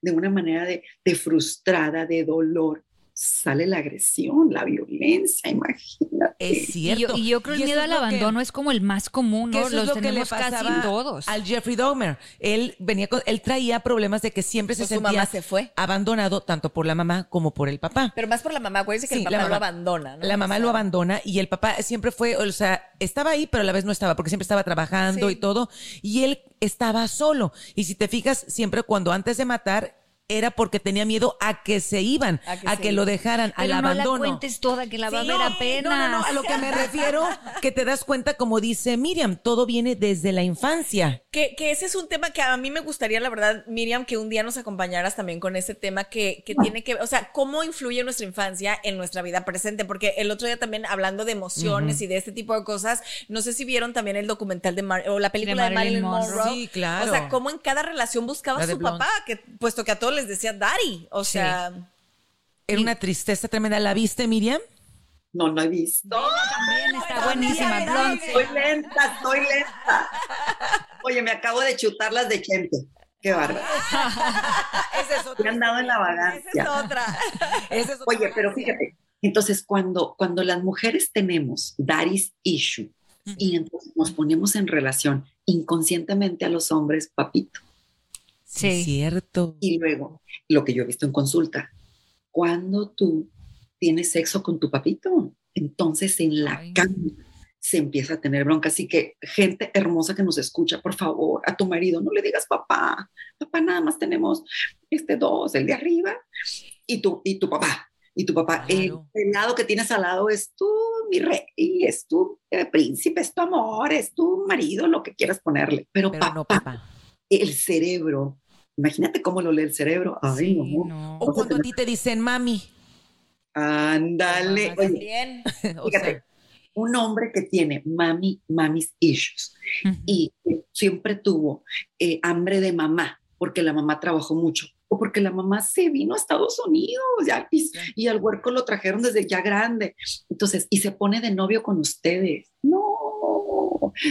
de una manera de frustrada, de dolor, sale la agresión, la violencia, imagínate. Es Y yo, cierto. y yo creo el Y eso miedo al lo que- abandono es como el más común, que ¿no? eso es Los lo que le tenemos casi pasaba todos. Al Jeffrey Dahmer. Él venía con- él traía problemas de que siempre se Pues su sentía mamá se fue. abandonado tanto por la mamá como por el papá. Pero más por la mamá, acuérdense que Sí, el la papá lo mamá. abandona, ¿no? La mamá O sea, lo abandona y el papá siempre fue, o sea, estaba ahí, pero a la vez no estaba, porque siempre estaba trabajando Sí. y todo. Y él estaba solo. Y si te fijas, siempre cuando antes de matar, era porque tenía miedo a que se iban, A a que lo dejaran, al Pero no la abandono. cuentes toda, que la va Sí, a ver apenas. No, no, no, a lo que me refiero, que te das cuenta, como dice Miriam, todo viene desde la infancia. Que, que ese es un tema que a mí me gustaría, la verdad, Miriam, que un día nos acompañaras también con ese tema que, que tiene que, o sea, cómo influye nuestra infancia en nuestra vida presente, porque el otro día también hablando de emociones y de este tipo de cosas, no sé si vieron también el documental de Mar- o la película de Marilyn, Marilyn Monroe. Monroe. Sí, claro. O sea, cómo en cada relación buscaba a su Blonde. papá, que puesto que a todos les decía daddy, o Sí. sea, Era una tristeza tremenda. ¿La viste, Miriam? No, no he visto. También está buenísima. Estoy lenta, estoy lenta. Oye, me acabo de chutar las de Chente. Qué bárbaro. Esa es otra Me han dado en la esa vagancia. es otra. Esa es otra Oye, pero fíjate, entonces cuando, cuando las mujeres tenemos daddy's issue y entonces nos ponemos en relación inconscientemente a los hombres, papito. Sí. Cierto. Y luego, lo que yo he visto en consulta, cuando tú tienes sexo con tu papito, entonces en la Ay. cama se empieza a tener bronca. Así que gente hermosa que nos escucha, por favor, a tu marido no le digas papá, papá nada más tenemos este dos, el de arriba y tu, y tu papá. Y tu papá, Claro. el lado que tienes al lado es tú, mi rey, es tu eh, príncipe, es tu amor, es tu marido, lo que quieras ponerle. Pero, Pero papá, no, papá. El cerebro, imagínate cómo lo lee el cerebro. Ay, Sí, no. no. O cuando a ti te dicen mami. Ándale. Mamá, Oye, Bien. O fíjate, sea, un hombre que tiene mami, mamis issues y siempre tuvo eh, hambre de mamá porque la mamá trabajó mucho o porque la mamá se vino a Estados Unidos ya, y, y al huerco lo trajeron desde ya grande. Entonces, y se pone de novio con ustedes. No.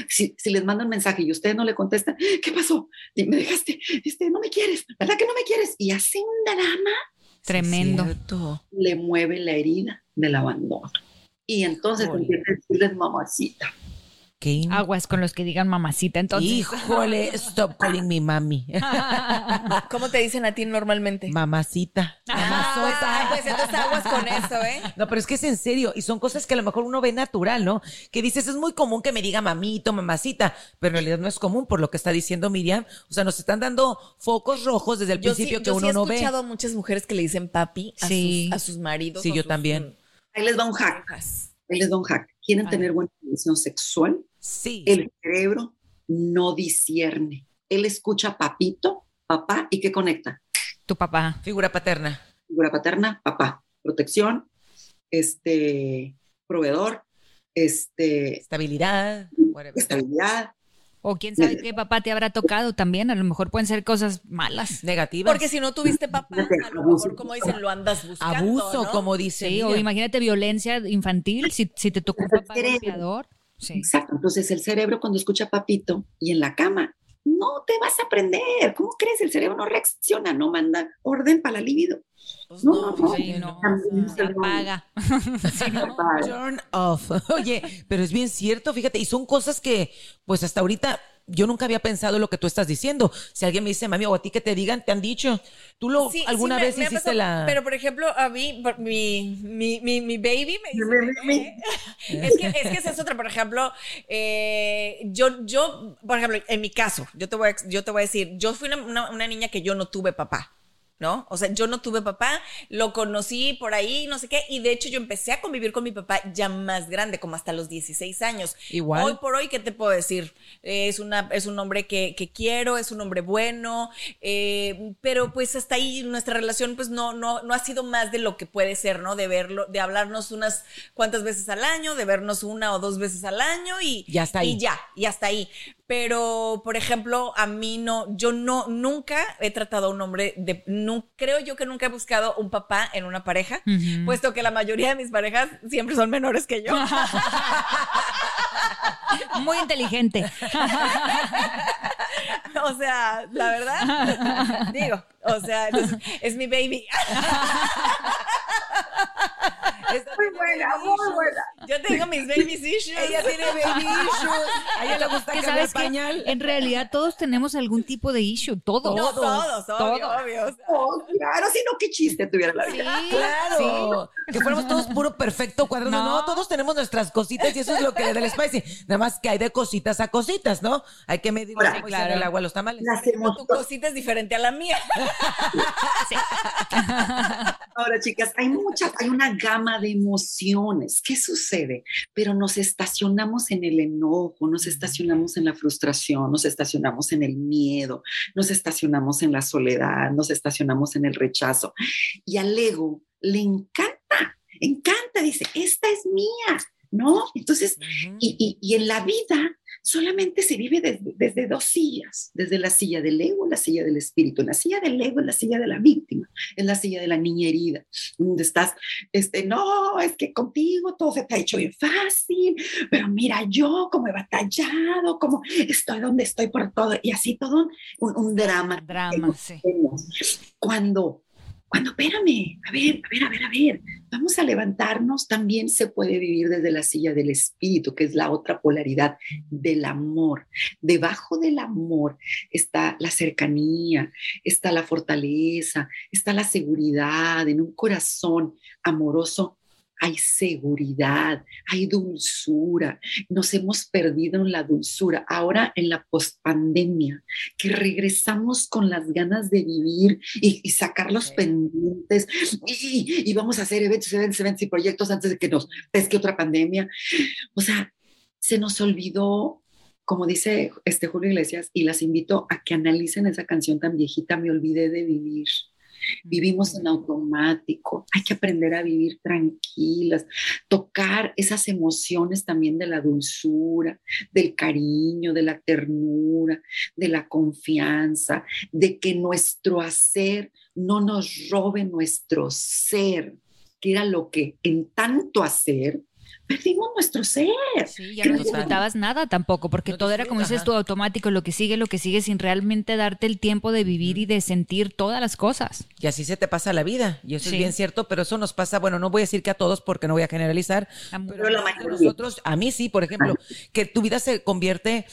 Si, si les mandan mensaje y ustedes no le contestan, ¿qué pasó? Me dejaste, este, no me quieres, ¿verdad que no me quieres? Y hace un drama Tremendo. cierto. le mueve la herida del abandono. Y entonces empieza a decirles mamacita. Qué Aguas con los que digan mamacita, entonces. Híjole, stop calling me mami. ¿Cómo te dicen a ti normalmente? Mamacita. Ah, pues, ah, pues entonces aguas con eso, ¿eh? No, pero es que es en serio. Y son cosas que a lo mejor uno ve natural, ¿no? Que dices, es muy común que me diga mamito, mamacita. Pero en realidad no es común por lo que está diciendo Miriam. O sea, nos están dando focos rojos desde el Yo sí, principio que yo sí uno he no ve. escuchado a muchas mujeres que le dicen papi a, Sí. sus, a sus maridos. Sí, yo sus- también. Ahí les va un hack. Ahí les va un hack. ¿Quieren tener buena relación sexual? Sí. El cerebro no discierne. Él escucha papito, papá, ¿y qué conecta? Tu papá. Figura paterna. Figura paterna, papá. Protección, este, proveedor, este, Estabilidad. whatever. estabilidad. O quién sabe qué papá te habrá tocado también. A lo mejor pueden ser cosas malas. Negativas. Porque si no tuviste papá, a lo mejor, como dicen, lo andas buscando. Abuso, ¿no? como dice. Sí, o imagínate violencia infantil. Si, si te tocó un papá golpeador. Sí. Exacto. Entonces el cerebro cuando escucha papito y en la cama, no te vas a aprender. ¿Cómo crees? El cerebro no reacciona, no manda orden para la libido. Pues No, no, no, no. Sí, no. También Se apaga. Papá. Turn off. Oye, pero es bien cierto, fíjate, y son cosas que, pues hasta ahorita, yo nunca había pensado lo que tú estás diciendo. Si alguien me dice, mami, o a ti que te digan, te han dicho. ¿Tú lo Sí, alguna sí me- vez me hiciste pasado, la. Pero, por ejemplo, a mí, por- mi, mi, mi, mi baby me dice... "Eh". Es que, es que esa es otra, por ejemplo, eh, yo, yo, por ejemplo, en mi caso, yo te voy a, yo te voy a decir, yo fui una, una- una niña que yo no tuve papá. ¿No? O sea, yo no tuve papá, lo conocí por ahí, no sé qué, y de hecho yo empecé a convivir con mi papá ya más grande, como hasta los 16 años. Igual. Hoy por hoy, ¿qué te puedo decir? Eh, es, una, es un hombre que, que quiero, es un hombre bueno, eh, pero pues hasta ahí nuestra relación pues no, no, no ha sido más de lo que puede ser, ¿no? De verlo, de hablarnos unas cuantas veces al año, de vernos una o dos veces al año y Ya está ahí. Y ya, y hasta ahí. Pero, por ejemplo, a mí no, yo no, nunca he tratado a un hombre de, no, creo yo que nunca he buscado un papá en una pareja, puesto que la mayoría de mis parejas siempre son menores que yo. Muy inteligente. O sea, la verdad, digo, o sea, entonces, es mi baby. Muy buena, muy buena. Yo tengo mis babies issues. Ella tiene baby issues. A ella le gusta que cambiar sabes que pañal. en realidad todos tenemos algún tipo de issue, todos. No, todos, obvio, Todos. obvio. o sea, Oh, claro, si no, qué chiste tuviera la vida. Sí, Claro, que fuéramos todos puro perfecto cuadrado. No. No. todos tenemos nuestras cositas y eso es lo que le da el spicy. Nada más que hay de cositas a cositas, ¿no? Hay que medir Ahora, claro. el agua a los tamales. Las Tu cosita es diferente a la mía. Ahora, chicas, hay muchas, hay una gama de emociones. ¿Qué sucede? Pero nos estacionamos en el enojo, nos estacionamos en la frustración, nos estacionamos en el miedo, nos estacionamos en la soledad, nos estacionamos en el rechazo. Y al ego le encanta, encanta, dice, esta es mía, ¿no? Entonces, y, y- y en la vida solamente se vive desde, desde dos sillas, desde la silla del ego la silla del espíritu. En la silla del ego es la silla de la víctima, es la silla de la niña herida, donde estás, este, no, es que contigo todo se te ha hecho bien fácil, pero mira yo cómo he batallado, cómo estoy donde estoy por todo, y así todo un, un drama. Drama, sí. Cuando cuando, espérame, a ver, a ver, a ver, a ver, vamos a levantarnos, también se puede vivir desde la silla del espíritu, que es la otra polaridad del amor. Debajo del amor está la cercanía, está la fortaleza, está la seguridad en un corazón amoroso hay seguridad, hay dulzura. Nos hemos perdido en la dulzura. Ahora en la pospandemia, que regresamos con las ganas de vivir y, sacar los pendientes y, vamos a hacer eventos, eventos, eventos y proyectos antes de que nos pesque otra pandemia. O sea, se nos olvidó como dice este Julio Iglesias, y las invito a que analicen esa canción tan viejita, Me olvidé de vivir. Vivimos en automático, hay que aprender a vivir tranquilas, tocar esas emociones también de la dulzura, del cariño, de la ternura, de la confianza, de que nuestro hacer no nos robe nuestro ser, que era lo que en tanto hacer perdimos nuestro ser. Sí, ya no disfrutabas nada tampoco, porque todo era como dices tú, automático, lo que sigue, lo que sigue, sin realmente darte el tiempo de vivir y de sentir todas las cosas. Y así se te pasa la vida, y eso es bien cierto, pero eso nos pasa, bueno, no voy a decir que a todos porque no voy a generalizar, pero la mayoría. nosotros, a mí sí, por ejemplo, que tu vida se convierte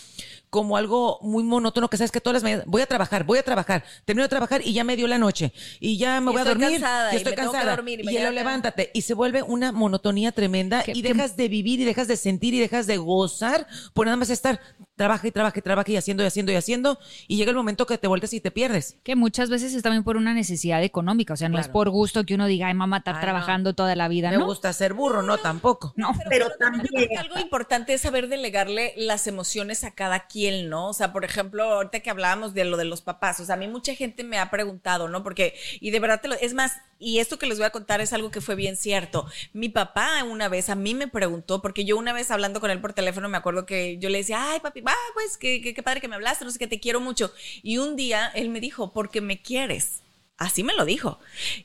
como algo muy monótono que sabes que todas las mañanas voy a trabajar, voy a trabajar, termino de trabajar y ya me dio la noche. Y ya me voy a dormir y estoy cansada. y, y lo levántate y se vuelve una monotonía tremenda y dejas de vivir y dejas de sentir y dejas de gozar por nada más estar trabaja y trabaja y trabaja y haciendo y haciendo y haciendo y llega el momento que te vuelves y te pierdes. Que muchas veces es también por una necesidad económica, o sea, no es por gusto que uno diga, ay, mamá, estar trabajando toda la vida, Me gusta ser burro, no, tampoco. No, pero, también. algo importante es saber delegarle las emociones a cada quien, ¿no? O sea, por ejemplo, ahorita que hablábamos de lo de los papás, o sea, a mí mucha gente me ha preguntado, ¿no? Porque, y de verdad, te lo, es más, y esto que les voy a contar es algo que fue bien cierto. Mi papá una vez a mí me preguntó, porque yo una vez hablando con él por teléfono, me acuerdo que yo le decía, ay, papi, va, pues, qué, qué, padre que me hablaste, no sé qué, te quiero mucho. Y un día él me dijo, porque me quieres. Así me lo dijo.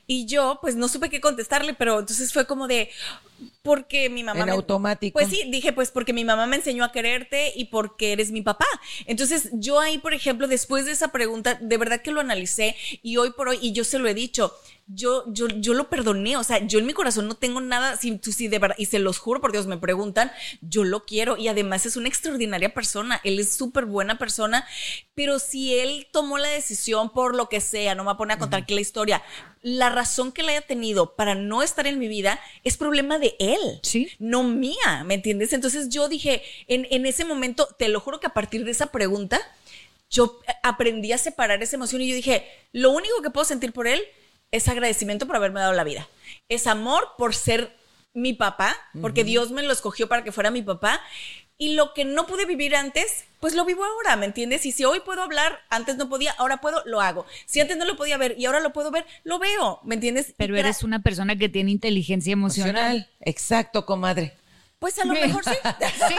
Y yo, pues, no supe qué contestarle, pero entonces fue como de, porque mi mamá. En automático. Pues sí, dije, pues porque mi mamá me enseñó a quererte y porque eres mi papá. Entonces, yo ahí, por ejemplo, después de esa pregunta, de verdad que lo analicé y hoy por hoy, y yo se lo he dicho, yo, yo, yo lo perdoné, o sea, yo en mi corazón no tengo nada, si, si de verdad, y se los juro por Dios, me preguntan, yo lo quiero y además es una extraordinaria persona, él es súper buena persona, pero si él tomó la decisión por lo que sea, no me pone a contar que la historia, la razón que le haya tenido para no estar en mi vida es problema de él, ¿Sí? no mía, ¿me entiendes? Entonces yo dije, en, en ese momento, te lo juro que a partir de esa pregunta, yo aprendí a separar esa emoción y yo dije, lo único que puedo sentir por él es agradecimiento por haberme dado la vida. Es amor por ser mi papá, porque Dios me lo escogió para que fuera mi papá. Y lo que no pude vivir antes, pues lo vivo ahora, ¿me entiendes? Y si hoy puedo hablar, antes no podía, ahora puedo, lo hago. Si antes no lo podía ver y ahora lo puedo ver, lo veo, ¿me entiendes? Pero eres una persona que tiene inteligencia emocional. Exacto, comadre. Pues a lo mejor sí. sí.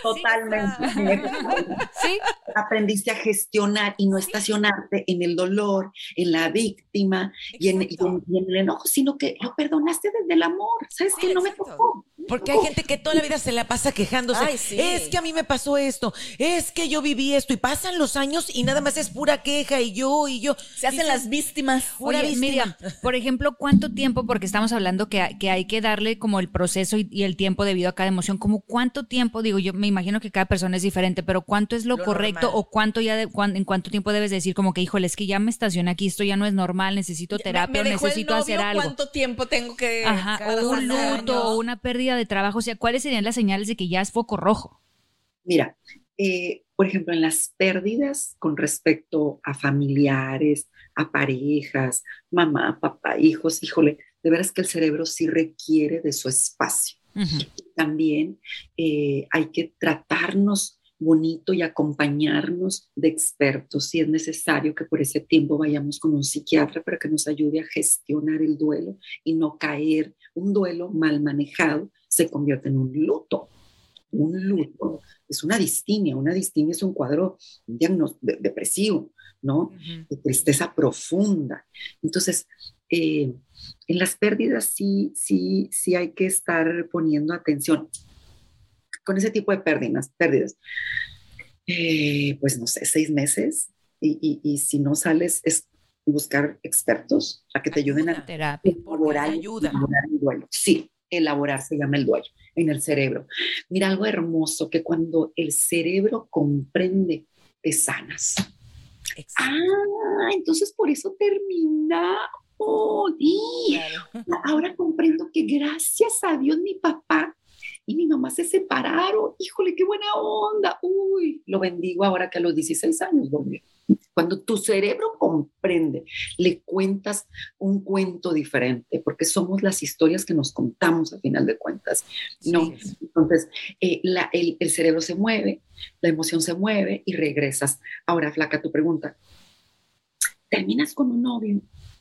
Totalmente. Sí. Aprendiste a gestionar y no estacionarte en el dolor, en la víctima y en, el enojo, sino que lo perdonaste desde el amor. ¿Sabes que No me tocó. Porque hay gente que toda la vida se la pasa quejándose. Es que a mí me pasó esto, es que yo viví esto y pasan los años y nada más es pura queja y yo y yo. Se hacen las víctimas. Oye, Miriam, por ejemplo, ¿cuánto tiempo? Porque estamos hablando que, que hay que darle como el proceso y, y, el tiempo debido a cada emoción. Como cuánto tiempo, digo, yo me imagino que cada persona es diferente, pero ¿cuánto es lo, correcto o cuánto ya de, en cuánto tiempo debes decir como que, híjole, es que ya me estacioné aquí, esto ya no es normal, necesito terapia, necesito hacer algo? ¿Cuánto tiempo tengo que Ajá, o un luto o una pérdida de trabajo, o sea, ¿cuáles serían las señales de que ya es foco rojo? Mira, eh, por ejemplo, en las pérdidas con respecto a familiares, a parejas, mamá, papá, hijos, híjole, de veras que el cerebro sí requiere de su espacio. También eh, hay que tratarnos bonito y acompañarnos de expertos. Si es necesario que por ese tiempo vayamos con un psiquiatra para que nos ayude a gestionar el duelo y no caer. Un duelo mal manejado se convierte en un luto. Un luto es una distimia. Una distimia es un cuadro un depresivo, ¿no? De tristeza profunda. Entonces, eh, en las pérdidas sí, sí, sí hay que estar poniendo atención con ese tipo de pérdidas, pérdidas. Eh, pues no sé, seis meses y, y, si no sales, es buscar expertos a que te ayuden a Terapia. elaborar, ayuda. elaborar el duelo. Sí, elaborar se llama el duelo en el cerebro. Mira algo hermoso que cuando el cerebro comprende, te sanas. Ah, entonces por eso termina. Y ahora comprendo que gracias a Dios mi papá y mi mamá se separaron. Híjole, qué buena onda. Uy, lo bendigo ahora que a los 16 años volvió. Cuando tu cerebro comprende, le cuentas un cuento diferente, porque somos las historias que nos contamos a final de cuentas. ¿no? Entonces, eh, la- el, el cerebro se mueve, la emoción se mueve y regresas. Ahora, flaca, tu pregunta. Terminas con un novio,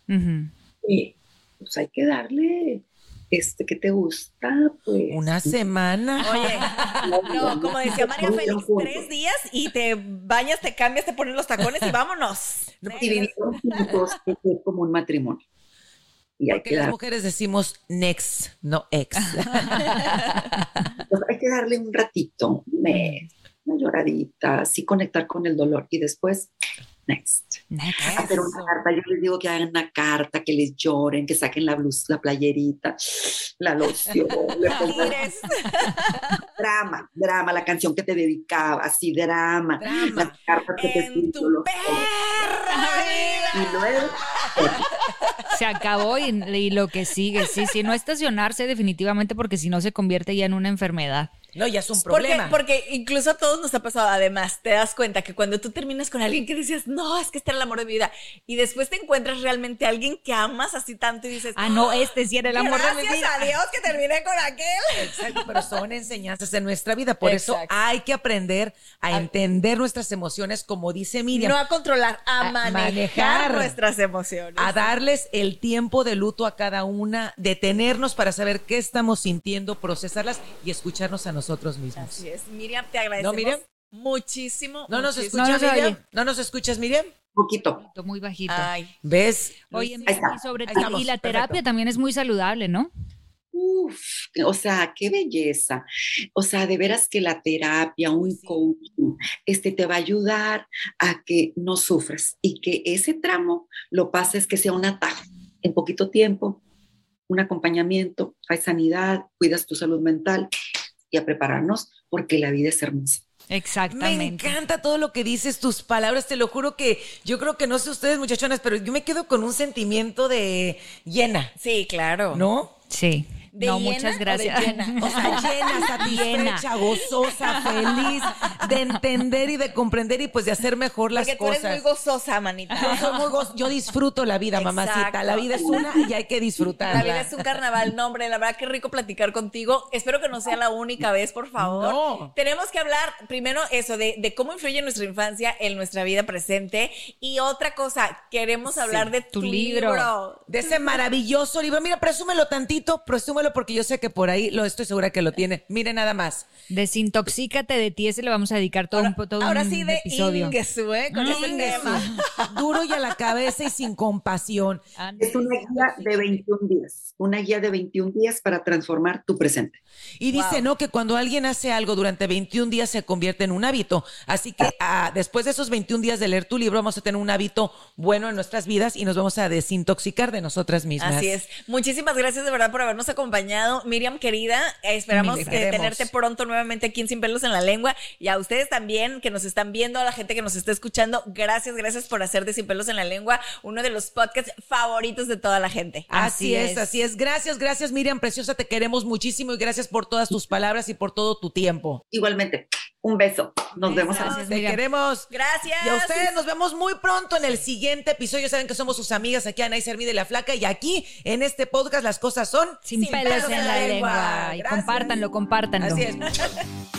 Ujú. eh, pues hay que darle, este, que te gusta? Pues Una semana. Oye, no, como decía María Félix, tres días y te bañas, te cambias, te pones los tacones y vámonos. y vivir juntos es como un matrimonio. Y hay Porque que, las dar- mujeres decimos next, no ex. pues, hay que darle un ratito, un mes, una lloradita, así conectar con el dolor y después, next. Hacer una carta, yo les digo que hagan una carta, que les lloren, que saquen la blusa, la playerita, la loción, drama, drama, la canción que te dedicaba, así, drama, Drama. las cartas que te escribió, y luego Se acabó y, y lo que sigue. Sí, sí, no estacionarse definitivamente porque si no se convierte ya en una enfermedad. No, ya es un problema. porque incluso a todos nos ha pasado, además, te das cuenta que cuando tú terminas con alguien que decías, no, es que este era el amor de mi vida, y después te encuentras realmente a alguien que amas así tanto y dices, Ah, no, este sí era el amor de mi gracias vida. a Dios que terminé con aquel. Exacto, pero son enseñanzas en nuestra vida. Por eso hay que aprender a entender nuestras emociones, como dice Miriam. No a controlar, a, A manejar, manejar. nuestras emociones. a darles el tiempo de luto a cada una, detenernos para saber qué estamos sintiendo, procesarlas y escucharnos a nosotros mismos. Así es, Miriam, te agradecemos Miriam? muchísimo. ¿No nos muchísimo. escuchas, No, no Miriam? ¿No nos escuchas, Miriam? poquito. Muy bajito. Ay, ¿Ves? Oye, Ahí está. y sobre Ahí estamos, y la terapia perfecto. también es muy saludable, ¿no? Uf, o sea, qué belleza. O sea, de veras que la terapia, un coaching, este te va a ayudar a que no sufras y que ese tramo lo pases que sea un atajo en poquito tiempo, un acompañamiento, hay sanidad, cuidas tu salud mental y a prepararnos porque la vida es hermosa. Me Exactamente. encanta todo lo que dices, tus palabras, te lo juro que yo creo que no sé ustedes muchachonas, pero yo me quedo con un sentimiento de llena, sí, claro. ¿no? Sí. ¿De no, llena o muchas de gracias. llena? O sea, llena, satisfecha, gozosa, feliz, de entender y de comprender y pues de hacer mejor las Porque tú cosas. eres muy gozosa, manita. Yo soy muy goz- yo disfruto la vida, mamacita. La vida es una y hay que disfrutarla. La vida es un carnaval, no, hombre, la verdad que rico platicar contigo. Espero que no sea la única vez, por favor. No. Tenemos que hablar primero eso de, de cómo influye nuestra infancia en nuestra vida presente y otra cosa, queremos hablar de tu, tu libro. libro. De ese maravilloso libro. Mira, presúmelo tantito, presúmelo porque yo sé que por ahí lo estoy segura que lo tiene. Mire nada más. Desintoxícate de ti, ese le vamos a dedicar todo un, todo Ahora un sí de episodio. Ingesu, ¿eh? Con ese tema. Duro y a la cabeza y sin compasión. Es una guía de 21 días, una guía de 21 días para transformar tu presente. Y dice, Wow. ¿no? Que cuando alguien hace algo durante 21 días se convierte en un hábito. Así que ah, después de esos 21 días de leer tu libro, vamos a tener un hábito bueno en nuestras vidas y nos vamos a desintoxicar de nosotras mismas. Así es. Muchísimas gracias de verdad por habernos acompañado. Miriam, querida, esperamos tenerte pronto nuevamente aquí en Sin Pelos en la Lengua. Y a ustedes también que nos están viendo, a la gente que nos está escuchando, gracias, gracias por hacer de Sin Pelos en la Lengua uno de los podcasts favoritos de toda la gente. Así, es, así es. Gracias, gracias Miriam Preciosa, te queremos muchísimo y gracias por todas tus palabras y por todo tu tiempo. Igualmente, un beso. Nos vemos. Gracias, Te queremos. Gracias. Y a ustedes nos vemos muy pronto en el siguiente episodio. Saben que somos sus amigas aquí, Anaís Hermida y La Flaca. Y aquí, en este podcast, las cosas son Sin, pelos, en la lengua. Y Gracias. compártanlo, compártanlo. Así es.